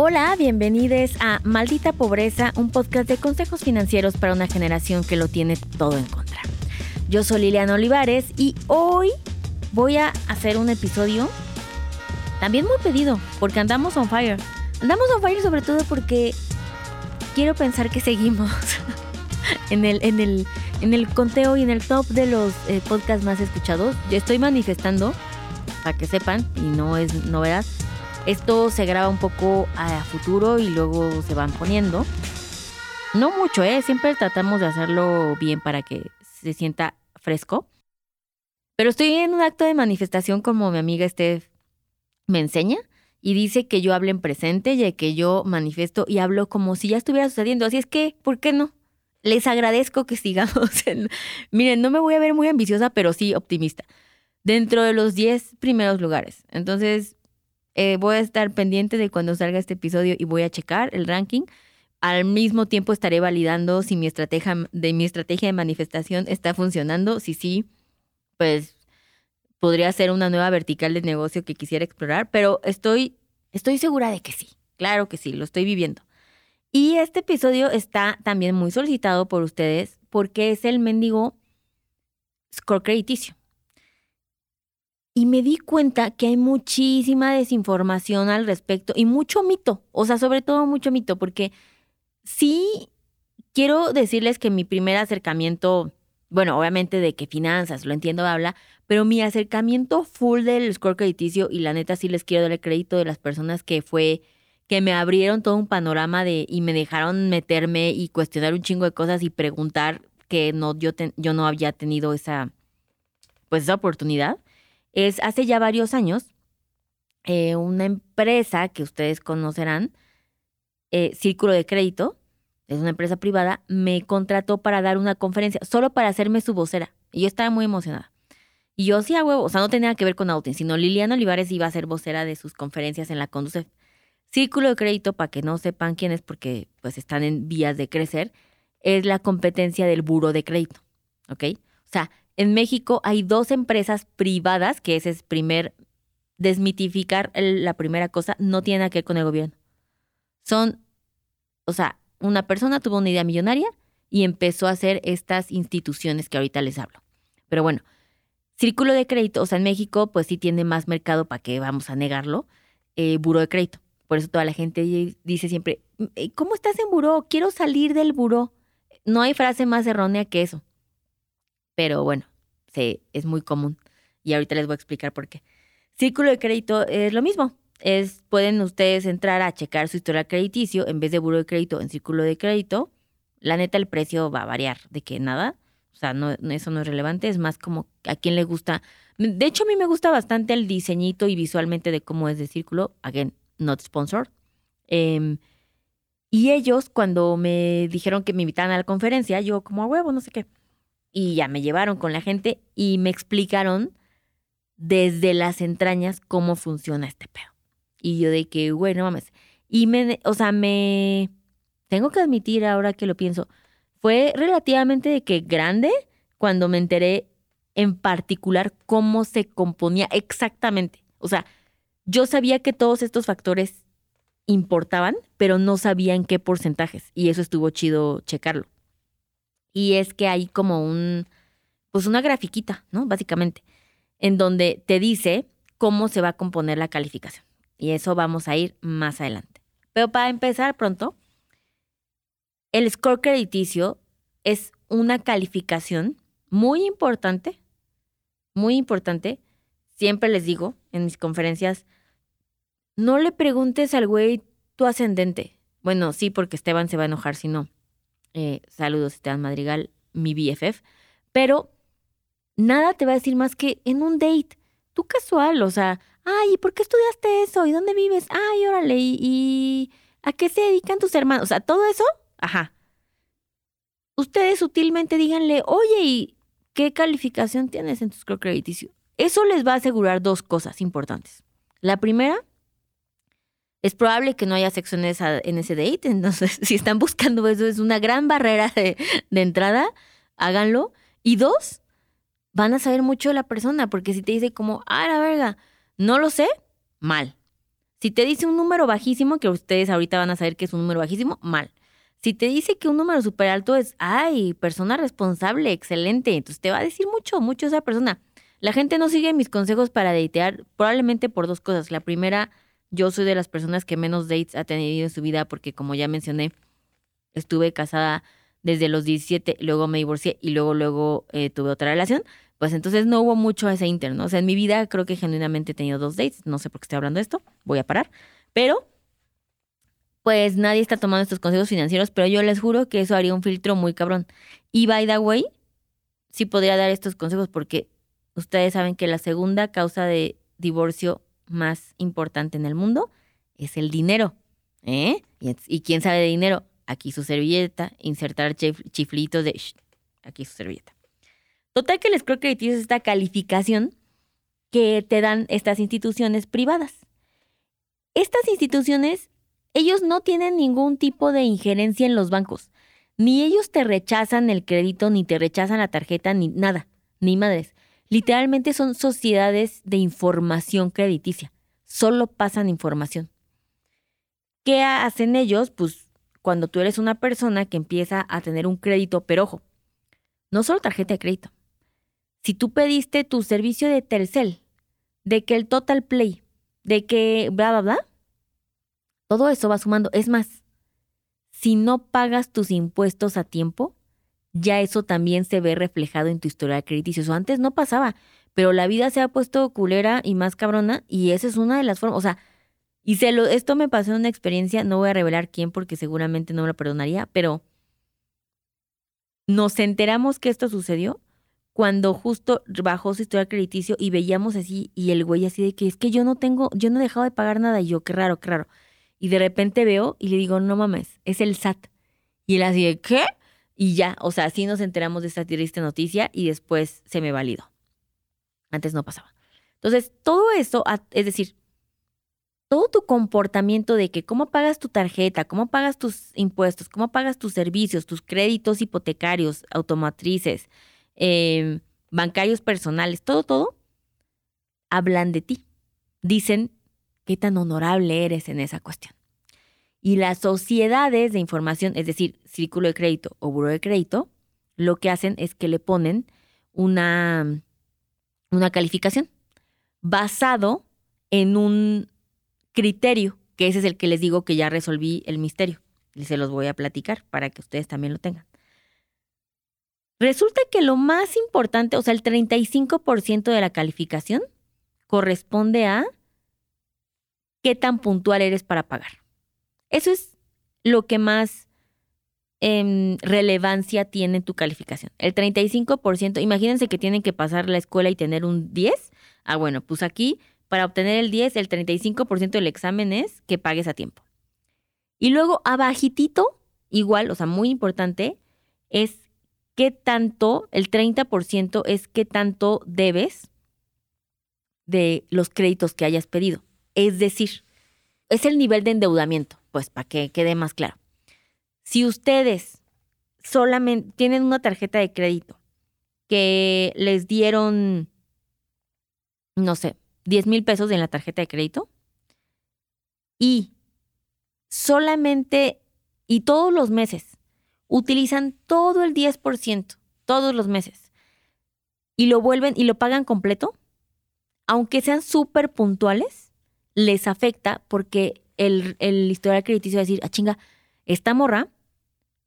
Hola, bienvenidos a Maldita Pobreza, un podcast de consejos financieros para una generación que lo tiene todo en contra. Yo soy Liliana Olivares y hoy voy a hacer un episodio también muy pedido, porque andamos on fire. Andamos on fire sobre todo porque quiero pensar que seguimos en el, en el, en el conteo y en el top de los eh, podcasts más escuchados. Yo estoy manifestando, para que sepan, y no es novedad, esto se graba un poco a futuro y luego se van poniendo. No mucho, ¿eh? Siempre tratamos de hacerlo bien para que se sienta fresco. Pero estoy en un acto de manifestación como mi amiga Steph me enseña y dice que yo hable en presente y que yo manifiesto y hablo como si ya estuviera sucediendo. Así es que, ¿por qué no? Les agradezco que sigamos. Miren, no me voy a ver muy ambiciosa, pero sí optimista. Dentro de los 10 primeros lugares. Entonces, eh, voy a estar pendiente de cuando salga este episodio y voy a checar el ranking. Al mismo tiempo estaré validando si mi estrategia de mi estrategia de manifestación está funcionando. Si sí, pues podría ser una nueva vertical de negocio que quisiera explorar, pero estoy estoy segura de que sí. Claro que sí, lo estoy viviendo. Y este episodio está también muy solicitado por ustedes porque es el mendigo score crediticio y me di cuenta que hay muchísima desinformación al respecto y mucho mito, o sea, sobre todo mucho mito, porque sí quiero decirles que mi primer acercamiento, bueno, obviamente de que finanzas, lo entiendo, habla, pero mi acercamiento full del score crediticio y la neta sí les quiero dar el crédito de las personas que fue que me abrieron todo un panorama de y me dejaron meterme y cuestionar un chingo de cosas y preguntar que no yo yo no había tenido esa pues esa oportunidad es hace ya varios años, eh, una empresa que ustedes conocerán, eh, Círculo de Crédito, es una empresa privada, me contrató para dar una conferencia, solo para hacerme su vocera. Y yo estaba muy emocionada. Y yo sí a huevo, o sea, no tenía que ver con Autin, sino Liliana Olivares iba a ser vocera de sus conferencias en la Conducef. Círculo de Crédito, para que no sepan quién es, porque pues están en vías de crecer, es la competencia del buro de crédito, ¿ok? O sea, en México hay dos empresas privadas, que ese es primer, desmitificar la primera cosa, no tiene nada que con el gobierno. Son, o sea, una persona tuvo una idea millonaria y empezó a hacer estas instituciones que ahorita les hablo. Pero bueno, círculo de crédito, o sea, en México pues sí tiene más mercado, ¿para qué vamos a negarlo? Eh, buro de crédito. Por eso toda la gente dice siempre, eh, ¿cómo estás en buró? Quiero salir del buró. No hay frase más errónea que eso pero bueno, se, es muy común. Y ahorita les voy a explicar por qué. Círculo de crédito es lo mismo. Es, pueden ustedes entrar a checar su historial crediticio en vez de buro de crédito en círculo de crédito. La neta, el precio va a variar de que nada. O sea, no, eso no es relevante. Es más como a quién le gusta. De hecho, a mí me gusta bastante el diseñito y visualmente de cómo es de círculo. Again, not sponsored. Em, y ellos, cuando me dijeron que me invitaran a la conferencia, yo como a huevo, no sé qué. Y ya me llevaron con la gente y me explicaron desde las entrañas cómo funciona este pedo. Y yo de que, bueno, mames. Y me, o sea, me, tengo que admitir ahora que lo pienso, fue relativamente de que grande cuando me enteré en particular cómo se componía exactamente. O sea, yo sabía que todos estos factores importaban, pero no sabía en qué porcentajes. Y eso estuvo chido checarlo. Y es que hay como un, pues una grafiquita, ¿no? Básicamente, en donde te dice cómo se va a componer la calificación. Y eso vamos a ir más adelante. Pero para empezar pronto, el score crediticio es una calificación muy importante, muy importante. Siempre les digo en mis conferencias, no le preguntes al güey tu ascendente. Bueno, sí, porque Esteban se va a enojar si no. Eh, saludos, Esteban Madrigal, mi BFF. Pero nada te va a decir más que en un date, tú casual, o sea, ay, ¿y por qué estudiaste eso? ¿Y dónde vives? Ay, órale, ¿y, a qué se dedican tus hermanos? O sea, todo eso, ajá. Ustedes sutilmente díganle, oye, ¿y qué calificación tienes en tu score crediticio? Eso les va a asegurar dos cosas importantes. La primera es probable que no haya sexo en, ese date, entonces si están buscando eso es una gran barrera de, entrada, háganlo. Y dos, van a saber mucho de la persona, porque si te dice como, ah, la verga, no lo sé, mal. Si te dice un número bajísimo, que ustedes ahorita van a saber que es un número bajísimo, mal. Si te dice que un número súper alto es, ay, persona responsable, excelente, entonces te va a decir mucho, mucho esa persona. La gente no sigue mis consejos para datear, probablemente por dos cosas. La primera, yo soy de las personas que menos dates ha tenido en su vida porque como ya mencioné, estuve casada desde los 17, luego me divorcié y luego, luego eh, tuve otra relación. Pues entonces no hubo mucho ese interno. O sea, en mi vida creo que genuinamente he tenido dos dates. No sé por qué estoy hablando de esto. Voy a parar. Pero pues nadie está tomando estos consejos financieros, pero yo les juro que eso haría un filtro muy cabrón. Y by the way, sí podría dar estos consejos porque ustedes saben que la segunda causa de divorcio más importante en el mundo es el dinero. ¿eh? ¿Y, quién sabe de dinero? Aquí su servilleta, insertar chiflitos de... aquí su servilleta. Total que les creo que tienes esta calificación que te dan estas instituciones privadas. Estas instituciones ellos no tienen ningún tipo de injerencia en los bancos. Ni ellos te rechazan el crédito, ni te rechazan la tarjeta, ni nada, ni madres. Literalmente son sociedades de información crediticia. Solo pasan información. ¿Qué hacen ellos? Pues cuando tú eres una persona que empieza a tener un crédito, pero ojo, no solo tarjeta de crédito. Si tú pediste tu servicio de Telcel, de que el Total Play, de que bla, bla, bla, todo eso va sumando. Es más, si no pagas tus impuestos a tiempo, ya eso también se ve reflejado en tu historial crediticio. Antes no pasaba, pero la vida se ha puesto culera y más cabrona y esa es una de las formas. O sea, y se lo, esto me pasó en una experiencia, no voy a revelar quién porque seguramente no me lo perdonaría, pero nos enteramos que esto sucedió cuando justo bajó su historial crediticio y veíamos así y el güey así de que es que yo no tengo, yo no he dejado de pagar nada y yo, qué raro, qué raro. Y de repente veo y le digo, no mames, es el SAT. Y él así de, ¿qué? Y ya, o sea, así nos enteramos de esta triste noticia y después se me validó. Antes no pasaba. Entonces, todo eso, es decir, todo tu comportamiento de que cómo pagas tu tarjeta, cómo pagas tus impuestos, cómo pagas tus servicios, tus créditos hipotecarios, automatrices, em, bancarios personales, todo, todo, hablan de ti. Dicen qué tan honorable eres en esa cuestión. Y las sociedades de información, es decir, círculo de crédito o buro de crédito, lo que hacen es que le ponen una, una calificación basado en un criterio, que ese es el que les digo que ya resolví el misterio. Y se los voy a platicar para que ustedes también lo tengan. Resulta que lo más importante, o sea, el 35% de la calificación corresponde a qué tan puntual eres para pagar. Eso es lo que más em, relevancia tiene tu calificación. El 35%, imagínense que tienen que pasar la escuela y tener un 10. Ah, bueno, pues aquí para obtener el 10, el 35% del examen es que pagues a tiempo. Y luego abajitito, igual, o sea, muy importante, es qué tanto, el 30% es qué tanto debes de los créditos que hayas pedido. Es decir, es el nivel de endeudamiento, pues para que quede más claro. Si ustedes solamente tienen una tarjeta de crédito que les dieron, no sé, 10 mil pesos en la tarjeta de crédito y solamente y todos los meses utilizan todo el 10%, todos los meses, y lo vuelven y lo pagan completo, aunque sean súper puntuales, les afecta porque el, historial crediticio va a decir, ah, chinga, esta morra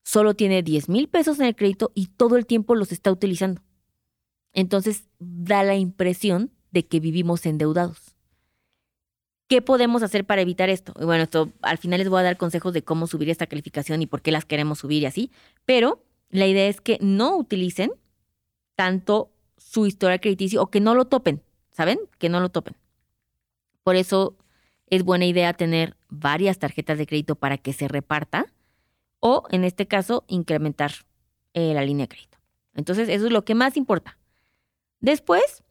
solo tiene 10 mil pesos en el crédito y todo el tiempo los está utilizando. Entonces da la impresión de que vivimos endeudados. ¿Qué podemos hacer para evitar esto? bueno, esto al final les voy a dar consejos de cómo subir esta calificación y por qué las queremos subir y así, pero la idea es que no utilicen tanto su historial crediticio o que no lo topen, ¿saben? Que no lo topen. Por eso es buena idea tener varias tarjetas de crédito para que se reparta o, en este caso, incrementar eh, la línea de crédito. Entonces, eso es lo que más importa. Después,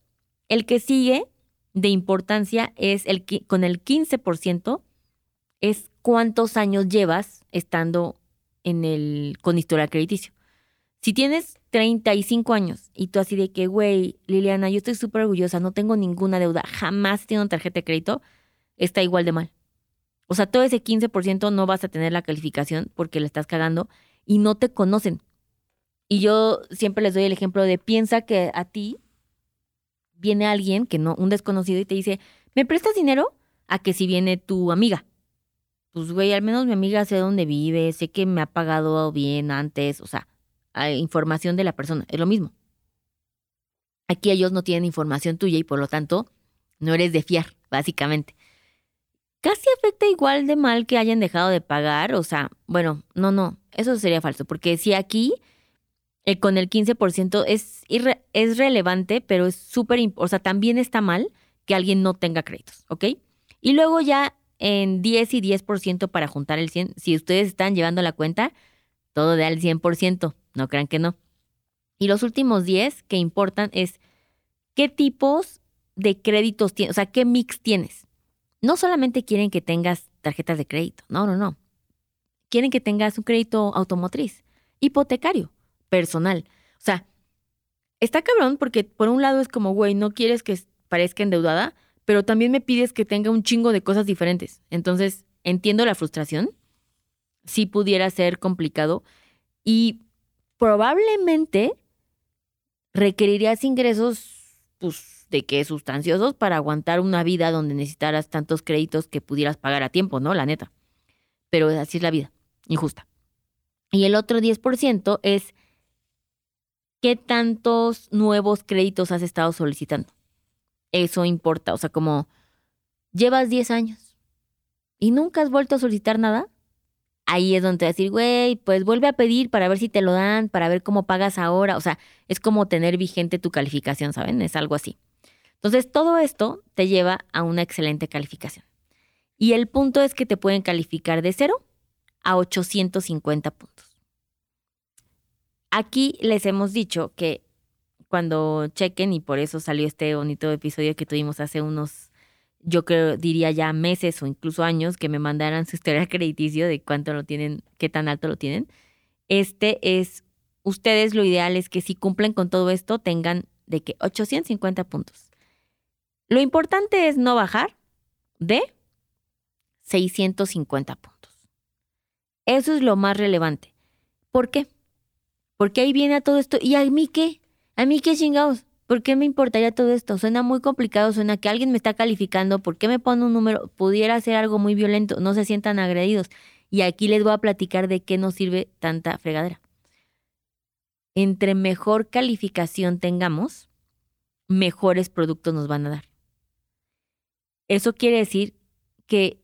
el que sigue de importancia es el que con el 15% es cuántos años llevas estando en el con historial crediticio. Si tienes 35 años y tú así de que, güey, Liliana, yo estoy súper orgullosa, no tengo ninguna deuda, jamás tengo tarjeta de crédito, está igual de mal. O sea, todo ese 15% no vas a tener la calificación porque le estás cagando y no te conocen. Y yo siempre les doy el ejemplo de piensa que a ti viene alguien que no, un desconocido y te dice, ¿me prestas dinero? A que si viene tu amiga. Pues güey, al menos mi amiga sé dónde vive, sé que me ha pagado bien antes, o sea, hay información de la persona, es lo mismo. Aquí ellos no tienen información tuya y por lo tanto no eres de fiar, básicamente. Casi afecta igual de mal que hayan dejado de pagar, o sea, bueno, no, no, eso sería falso, porque si aquí eh, con el 15% es, es relevante, pero es súper, o sea, también está mal que alguien no tenga créditos, ¿ok? Y luego ya en 10 y 10% para juntar el 100, si ustedes están llevando la cuenta, todo da el 100%, no crean que no. Y los últimos 10 que importan es qué tipos de créditos tienes, o sea, qué mix tienes. No solamente quieren que tengas tarjetas de crédito, no, no, no. Quieren que tengas un crédito automotriz, hipotecario, personal. O sea, está cabrón porque por un lado es como, güey, no quieres que parezca endeudada, pero también me pides que tenga un chingo de cosas diferentes. Entonces, entiendo la frustración. Sí pudiera ser complicado y probablemente requerirías ingresos, pues, de qué sustanciosos para aguantar una vida donde necesitaras tantos créditos que pudieras pagar a tiempo, ¿no? La neta. Pero así es la vida, injusta. Y el otro 10% es qué tantos nuevos créditos has estado solicitando. Eso importa, o sea, como llevas 10 años y nunca has vuelto a solicitar nada, ahí es donde te vas a decir, güey, pues vuelve a pedir para ver si te lo dan, para ver cómo pagas ahora. O sea, es como tener vigente tu calificación, ¿saben? Es algo así. Entonces, todo esto te lleva a una excelente calificación. Y el punto es que te pueden calificar de 0 a 850 puntos. Aquí les hemos dicho que cuando chequen, y por eso salió este bonito episodio que tuvimos hace unos yo creo, diría ya meses o incluso años que me mandaran su historial crediticio de cuánto lo tienen, qué tan alto lo tienen. Este es, ustedes lo ideal es que si cumplen con todo esto tengan de que 850 puntos. Lo importante es no bajar de 650 puntos. Eso es lo más relevante. ¿Por qué? Porque ahí viene a todo esto. ¿Y a mí qué? ¿A mí qué chingados? ¿Por qué me importaría todo esto? Suena muy complicado, suena que alguien me está calificando, ¿por qué me pone un número? Pudiera ser algo muy violento, no se sientan agredidos. Y aquí les voy a platicar de qué nos sirve tanta fregadera. Entre mejor calificación tengamos, mejores productos nos van a dar. Eso quiere decir que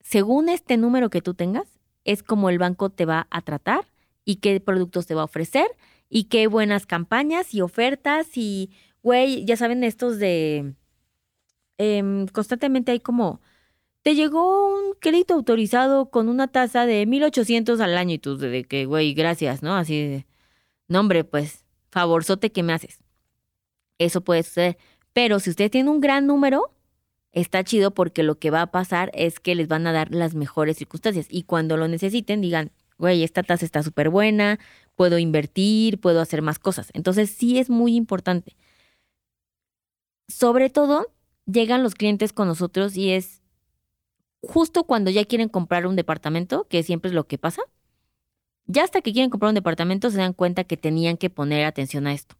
según este número que tú tengas, es como el banco te va a tratar y qué productos te va a ofrecer y qué buenas campañas y ofertas y, güey, ya saben estos de... Em, constantemente hay como... Te llegó un crédito autorizado con una tasa de 1800 al año y tú de que, güey, gracias, ¿no? Así de, no hombre, pues, favorzote que me haces. Eso puede ser. Pero si usted tiene un gran número, está chido porque lo que va a pasar es que les van a dar las mejores circunstancias. Y cuando lo necesiten, digan, güey, esta tasa está súper buena, puedo invertir, puedo hacer más cosas. Entonces sí es muy importante. Sobre todo, llegan los clientes con nosotros y es justo cuando ya quieren comprar un departamento, que siempre es lo que pasa. Ya hasta que quieren comprar un departamento se dan cuenta que tenían que poner atención a esto.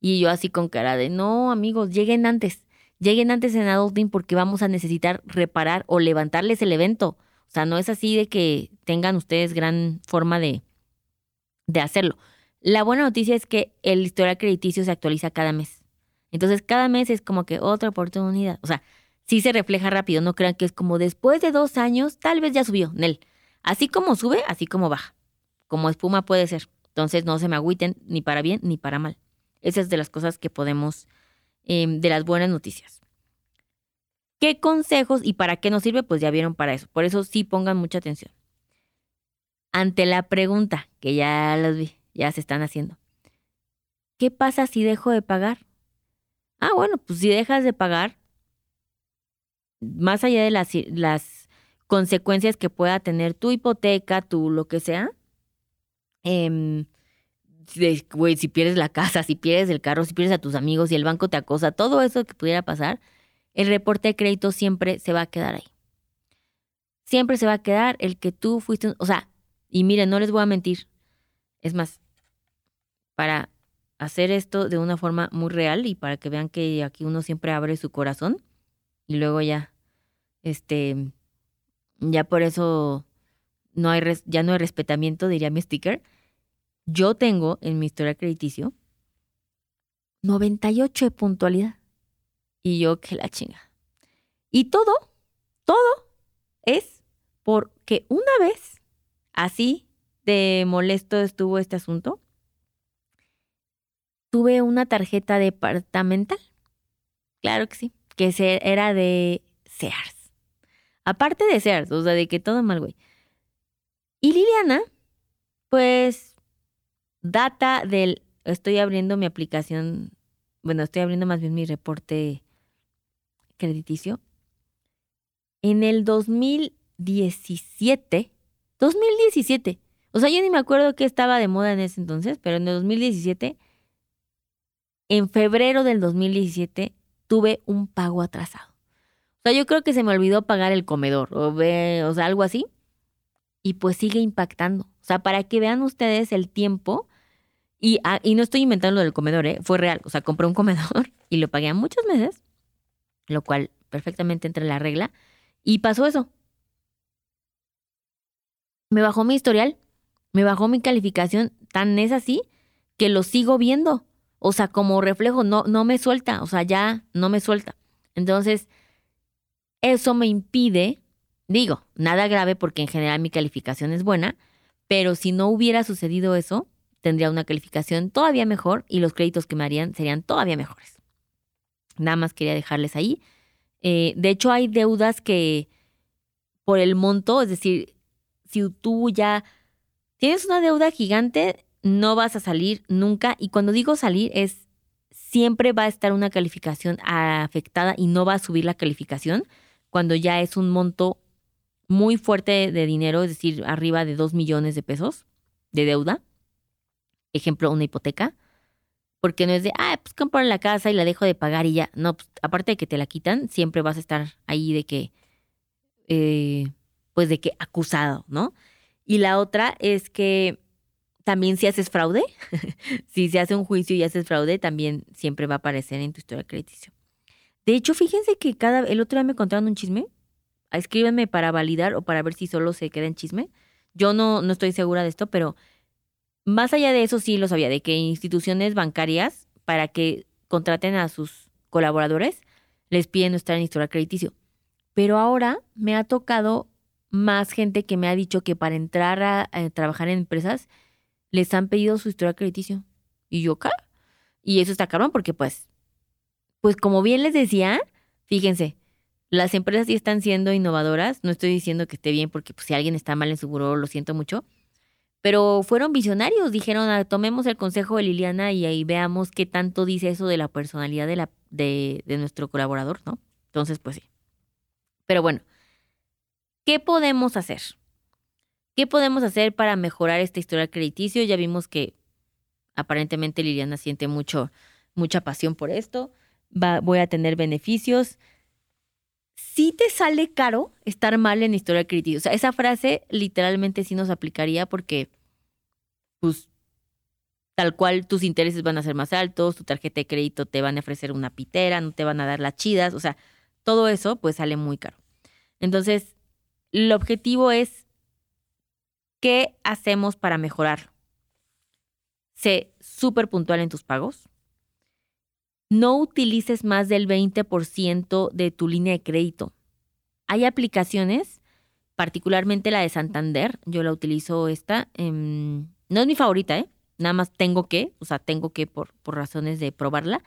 Y yo así con cara de, no amigos, lleguen antes, lleguen antes en Adulting porque vamos a necesitar reparar o levantarles el evento. O sea, no es así de que tengan ustedes gran forma de, de hacerlo. La buena noticia es que el historial crediticio se actualiza cada mes. Entonces, cada mes es como que otra oportunidad. O sea, sí se refleja rápido. No crean que es como después de dos años, tal vez ya subió. Nel. Así como sube, así como baja. Como espuma puede ser. Entonces, no se me agüiten ni para bien ni para mal. Esa es de las cosas que podemos, em, de las buenas noticias. ¿Qué consejos y para qué nos sirve? Pues ya vieron para eso. Por eso sí pongan mucha atención ante la pregunta, que ya las vi, ya se están haciendo. ¿Qué pasa si dejo de pagar? Ah, bueno, pues si dejas de pagar, más allá de las, las consecuencias que pueda tener tu hipoteca, tu lo que sea, eh, si pierdes la casa, si pierdes el carro, si pierdes a tus amigos, si el banco te acosa, todo eso que pudiera pasar, el reporte de crédito siempre se va a quedar ahí. siempre se va a quedar el que tú fuiste, o sea, y miren, no les voy a mentir. Es más, para hacer esto de una forma muy real y para que vean que aquí uno siempre abre su corazón y luego ya, este, ya por eso no hay, ya no hay respetamiento, diría mi sticker. Yo tengo en mi historia crediticio 98 de puntualidad. Y yo que la chinga. Y todo, todo es porque una vez, así de molesto estuvo este asunto, tuve una tarjeta departamental. Claro que sí, que era de Sears. Aparte de Sears, o sea, de que todo mal, güey. Y Liliana, pues, data del... Estoy abriendo mi aplicación, bueno, estoy abriendo más bien mi reporte crediticio. En el 2017, 2017, o sea, yo ni me acuerdo qué estaba de moda en ese entonces, pero en el 2017, en febrero del 2017, tuve un pago atrasado. O sea, yo creo que se me olvidó pagar el comedor o, o sea, algo así y pues sigue impactando. O sea, para que vean ustedes el tiempo, y, ah, y no estoy inventando lo del comedor, ¿eh? fue real. O sea, compré un comedor y lo pagué a muchos meses, lo cual perfectamente entra en la regla, y pasó eso. Me bajó mi historial, me bajó mi calificación, tan es así que lo sigo viendo. O sea, como reflejo, no, no me suelta, o sea, ya no me suelta. Entonces, eso me impide Digo, nada grave porque en general mi calificación es buena, pero si no hubiera sucedido eso, tendría una calificación todavía mejor y los créditos que me harían serían todavía mejores. Nada más quería dejarles ahí. Eh, de hecho, hay deudas que por el monto, es decir, si tú ya tienes una deuda gigante, no vas a salir nunca. Y cuando digo salir es siempre va a estar una calificación afectada y no va a subir la calificación cuando ya es un monto muy fuerte de dinero, es decir, arriba de 2 millones de pesos de deuda. Ejemplo, una hipoteca. Porque no es de, ah, pues compro la casa y la dejo de pagar y ya. No, pues, aparte de que te la quitan, siempre vas a estar ahí de que, eh, pues de que acusado, ¿no? Y la otra es que también si haces fraude, si se hace un juicio y haces fraude, también siempre va a aparecer en tu historia crediticio. De hecho, fíjense que cada, el otro día me contaron un chisme escríbenme para validar o para ver si solo se queda en chisme. Yo no, no estoy segura de esto, pero más allá de eso sí lo sabía, de que instituciones bancarias, para que contraten a sus colaboradores, les piden no estar en historial crediticio. Pero ahora me ha tocado más gente que me ha dicho que para entrar a, trabajar en empresas les han pedido su historial crediticio. Y yo, ¿qué? Y eso está cabrón porque pues, pues como bien les decía, fíjense, las empresas sí están siendo innovadoras. No estoy diciendo que esté bien porque pues, si alguien está mal en su buró, lo siento mucho. Pero fueron visionarios. Dijeron, ah, tomemos el consejo de Liliana y ahí veamos qué tanto dice eso de la personalidad de, la, de, de nuestro colaborador, ¿no? Entonces, pues sí. Pero bueno, ¿qué podemos hacer? ¿Qué podemos hacer para mejorar esta historia crediticio? Ya vimos que aparentemente Liliana siente mucho, mucha pasión por esto. Va, voy a tener beneficios sí te sale caro estar mal en historia crítica. O sea, esa frase literalmente sí nos aplicaría porque, pues, tal cual tus intereses van a ser más altos, tu tarjeta de crédito te van a ofrecer una pitera, no te van a dar las chidas, o sea, todo eso pues sale muy caro. Entonces, el objetivo es, ¿qué hacemos para mejorarlo? Sé súper puntual en tus pagos no utilices más del 20% de tu línea de crédito. Hay aplicaciones, particularmente la de Santander, yo la utilizo esta, em, no es mi favorita, ¿eh? nada más tengo que, o sea, tengo que por, por razones de probarla.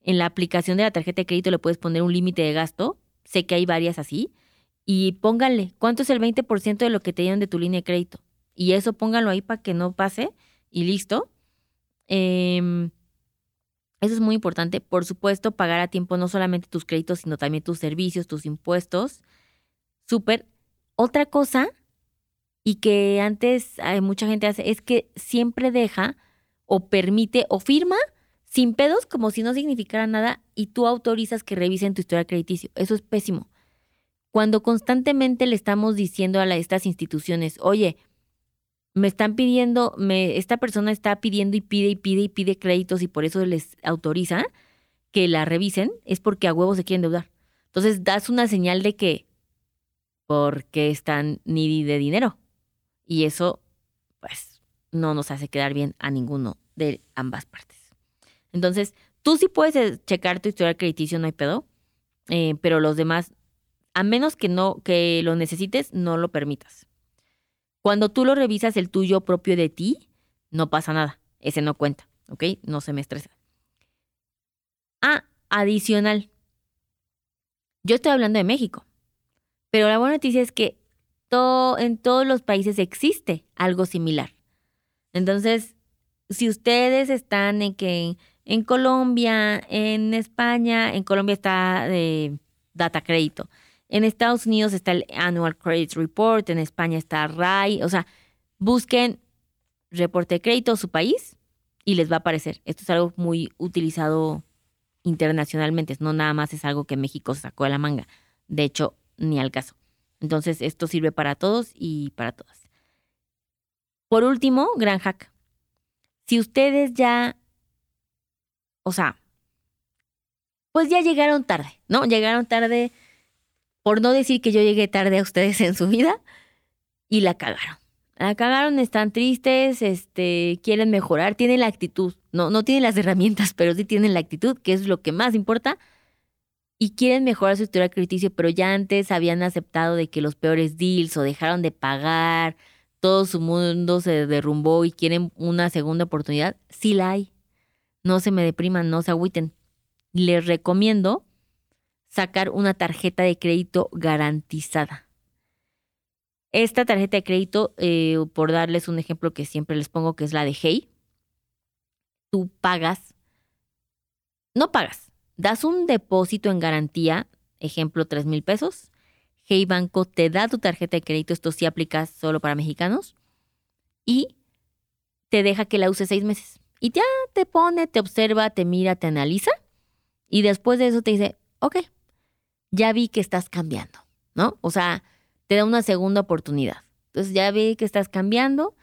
En la aplicación de la tarjeta de crédito le puedes poner un límite de gasto, sé que hay varias así, y pónganle, ¿cuánto es el 20% de lo que te dieron de tu línea de crédito? Y eso pónganlo ahí para que no pase y listo. Eh, eso es muy importante. Por supuesto, pagar a tiempo no solamente tus créditos, sino también tus servicios, tus impuestos. Súper. Otra cosa, y que antes hay mucha gente hace, es que siempre deja o permite o firma sin pedos como si no significara nada y tú autorizas que revisen tu historia crediticio. Eso es pésimo. Cuando constantemente le estamos diciendo a estas instituciones, oye, me están pidiendo, me, esta persona está pidiendo y pide y pide y pide créditos y por eso les autoriza que la revisen, es porque a huevos se quieren deudar. Entonces das una señal de que porque están ni de dinero. Y eso, pues, no nos hace quedar bien a ninguno de ambas partes. Entonces, tú sí puedes eh, checar tu historial crediticio, no hay pedo, eh, pero los demás, a menos que no, que lo necesites, no lo permitas. Cuando tú lo revisas el tuyo propio de ti, no pasa nada. Ese no cuenta, ¿ok? No se me estresa. Ah, adicional. Yo estoy hablando de México, pero la buena noticia es que en todos los países existe algo similar. Entonces, si ustedes están en que en Colombia, en España, en Colombia está de data crédito. En Estados Unidos está el Annual Credit Report, en España está RAI, o sea, busquen reporte de crédito su país y les va a aparecer. Esto es algo muy utilizado internacionalmente, no nada más es algo que México sacó de la manga. De hecho, ni al caso. Entonces, esto sirve para todos y para todas. Por último, gran hack. Si ustedes ya, o sea, pues ya llegaron tarde, ¿no? Llegaron tarde, por no decir que yo llegué tarde a ustedes en su vida, y la cagaron. La cagaron, están tristes, este, quieren mejorar, tienen la actitud, no, no tienen las herramientas, pero sí tienen la actitud, que es lo que más importa, y quieren mejorar su historia crediticio, pero ya antes habían aceptado de que los peores deals o dejaron de pagar, todo su mundo se derrumbó y quieren una segunda oportunidad, sí la hay. No se me depriman, no se agüiten. Les recomiendo sacar una tarjeta de crédito garantizada. Esta tarjeta de crédito, eh, por darles un ejemplo que siempre les pongo, que es la de Hey, tú pagas, no pagas, das un depósito en garantía, ejemplo, 3 mil pesos. Hey Banco te da tu tarjeta de crédito, esto sí aplica solo para mexicanos, y te deja que la uses seis meses. Y ya te pone, te observa, te mira, te analiza, y después de eso te dice, ok, ya vi que estás cambiando, ¿no? O sea, te da una segunda oportunidad. Entonces ya ve que estás cambiando.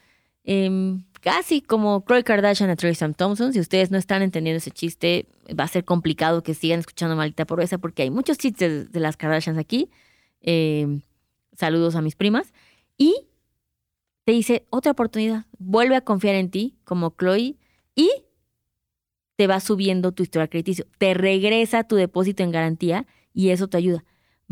Em, casi como Chloe Kardashian a Tracy Thompson. Si ustedes no están entendiendo ese chiste, va a ser complicado que sigan escuchando Maldita Pobreza porque hay muchos chistes de las Kardashians aquí. Em, saludos a mis primas. Y te dice otra oportunidad. Vuelve a confiar en ti como Chloe y te va subiendo tu historia crediticio. Te regresa tu depósito en garantía y eso te ayuda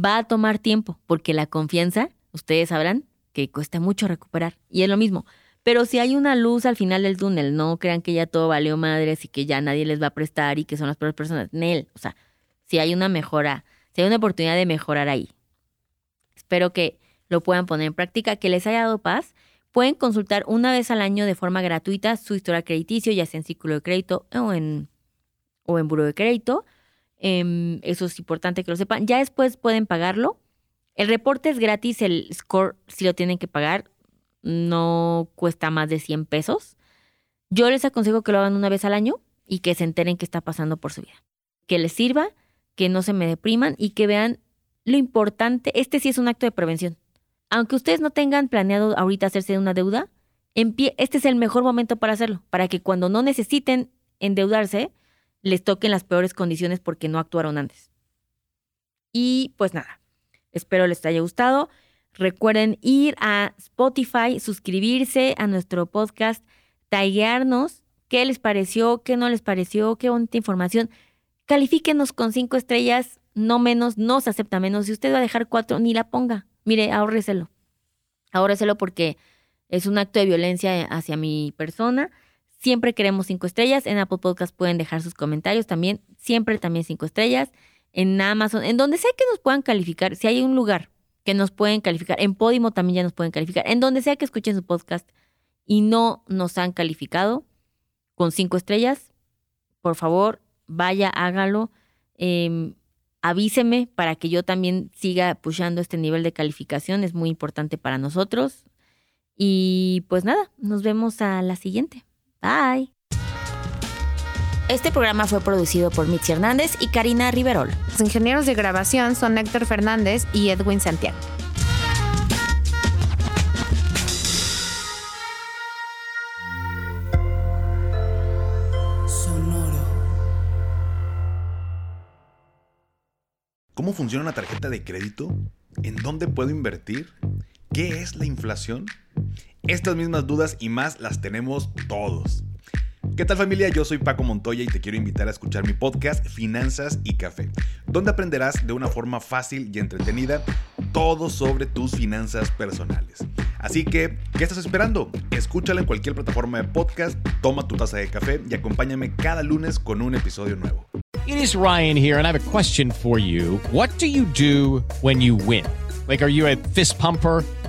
va a tomar tiempo, porque la confianza, ustedes sabrán que cuesta mucho recuperar. Y es lo mismo. Pero si hay una luz al final del túnel, no crean que ya todo valió madres y que ya nadie les va a prestar y que son las peores personas. Nel, o sea, si hay una mejora, si hay una oportunidad de mejorar ahí. Espero que lo puedan poner en práctica, que les haya dado paz. Pueden consultar una vez al año de forma gratuita su historia crediticio, ya sea en círculo de crédito o en, o en buro de crédito. Em, eso es importante que lo sepan. Ya después pueden pagarlo. El reporte es gratis, el score si lo tienen que pagar. No cuesta más de 100 pesos. Yo les aconsejo que lo hagan una vez al año y que se enteren qué está pasando por su vida. Que les sirva, que no se me depriman y que vean lo importante. Este sí es un acto de prevención. Aunque ustedes no tengan planeado ahorita hacerse una deuda, este es el mejor momento para hacerlo, para que cuando no necesiten endeudarse, les toquen las peores condiciones porque no actuaron antes. Y pues nada, espero les haya gustado. Recuerden ir a Spotify, suscribirse a nuestro podcast, taguearnos qué les pareció, qué no les pareció, qué bonita información. Califíquenos con cinco estrellas, no menos, no se acepta menos. Si usted va a dejar cuatro, ni la ponga. Mire, ahórreselo. Ahórreselo porque es un acto de violencia hacia mi persona Siempre queremos cinco estrellas. En Apple Podcast pueden dejar sus comentarios también. Siempre también cinco estrellas. En Amazon, en donde sea que nos puedan calificar. Si hay un lugar que nos pueden calificar. En Podimo también ya nos pueden calificar. En donde sea que escuchen su podcast y no nos han calificado con cinco estrellas, por favor, vaya, hágalo. Em, avíseme para que yo también siga pushando este nivel de calificación. Es muy importante para nosotros. Y pues nada, nos vemos a la siguiente. Bye. Este programa fue producido por Mitzi Hernández y Karina Riverol. Los ingenieros de grabación son Héctor Fernández y Edwin Santiago. ¿Cómo funciona una tarjeta de crédito? ¿En dónde puedo invertir? ¿Qué es la inflación? Estas mismas dudas y más las tenemos todos. ¿Qué tal familia? Yo soy Paco Montoya y te quiero invitar a escuchar mi podcast Finanzas y Café, donde aprenderás de una forma fácil y entretenida todo sobre tus finanzas personales. Así que, ¿qué estás esperando? Escúchala en cualquier plataforma de podcast, toma tu taza de café y acompáñame cada lunes con un episodio nuevo. It is Ryan here and I have a question for you. What do you do when you win? Like, are you a fist pumper?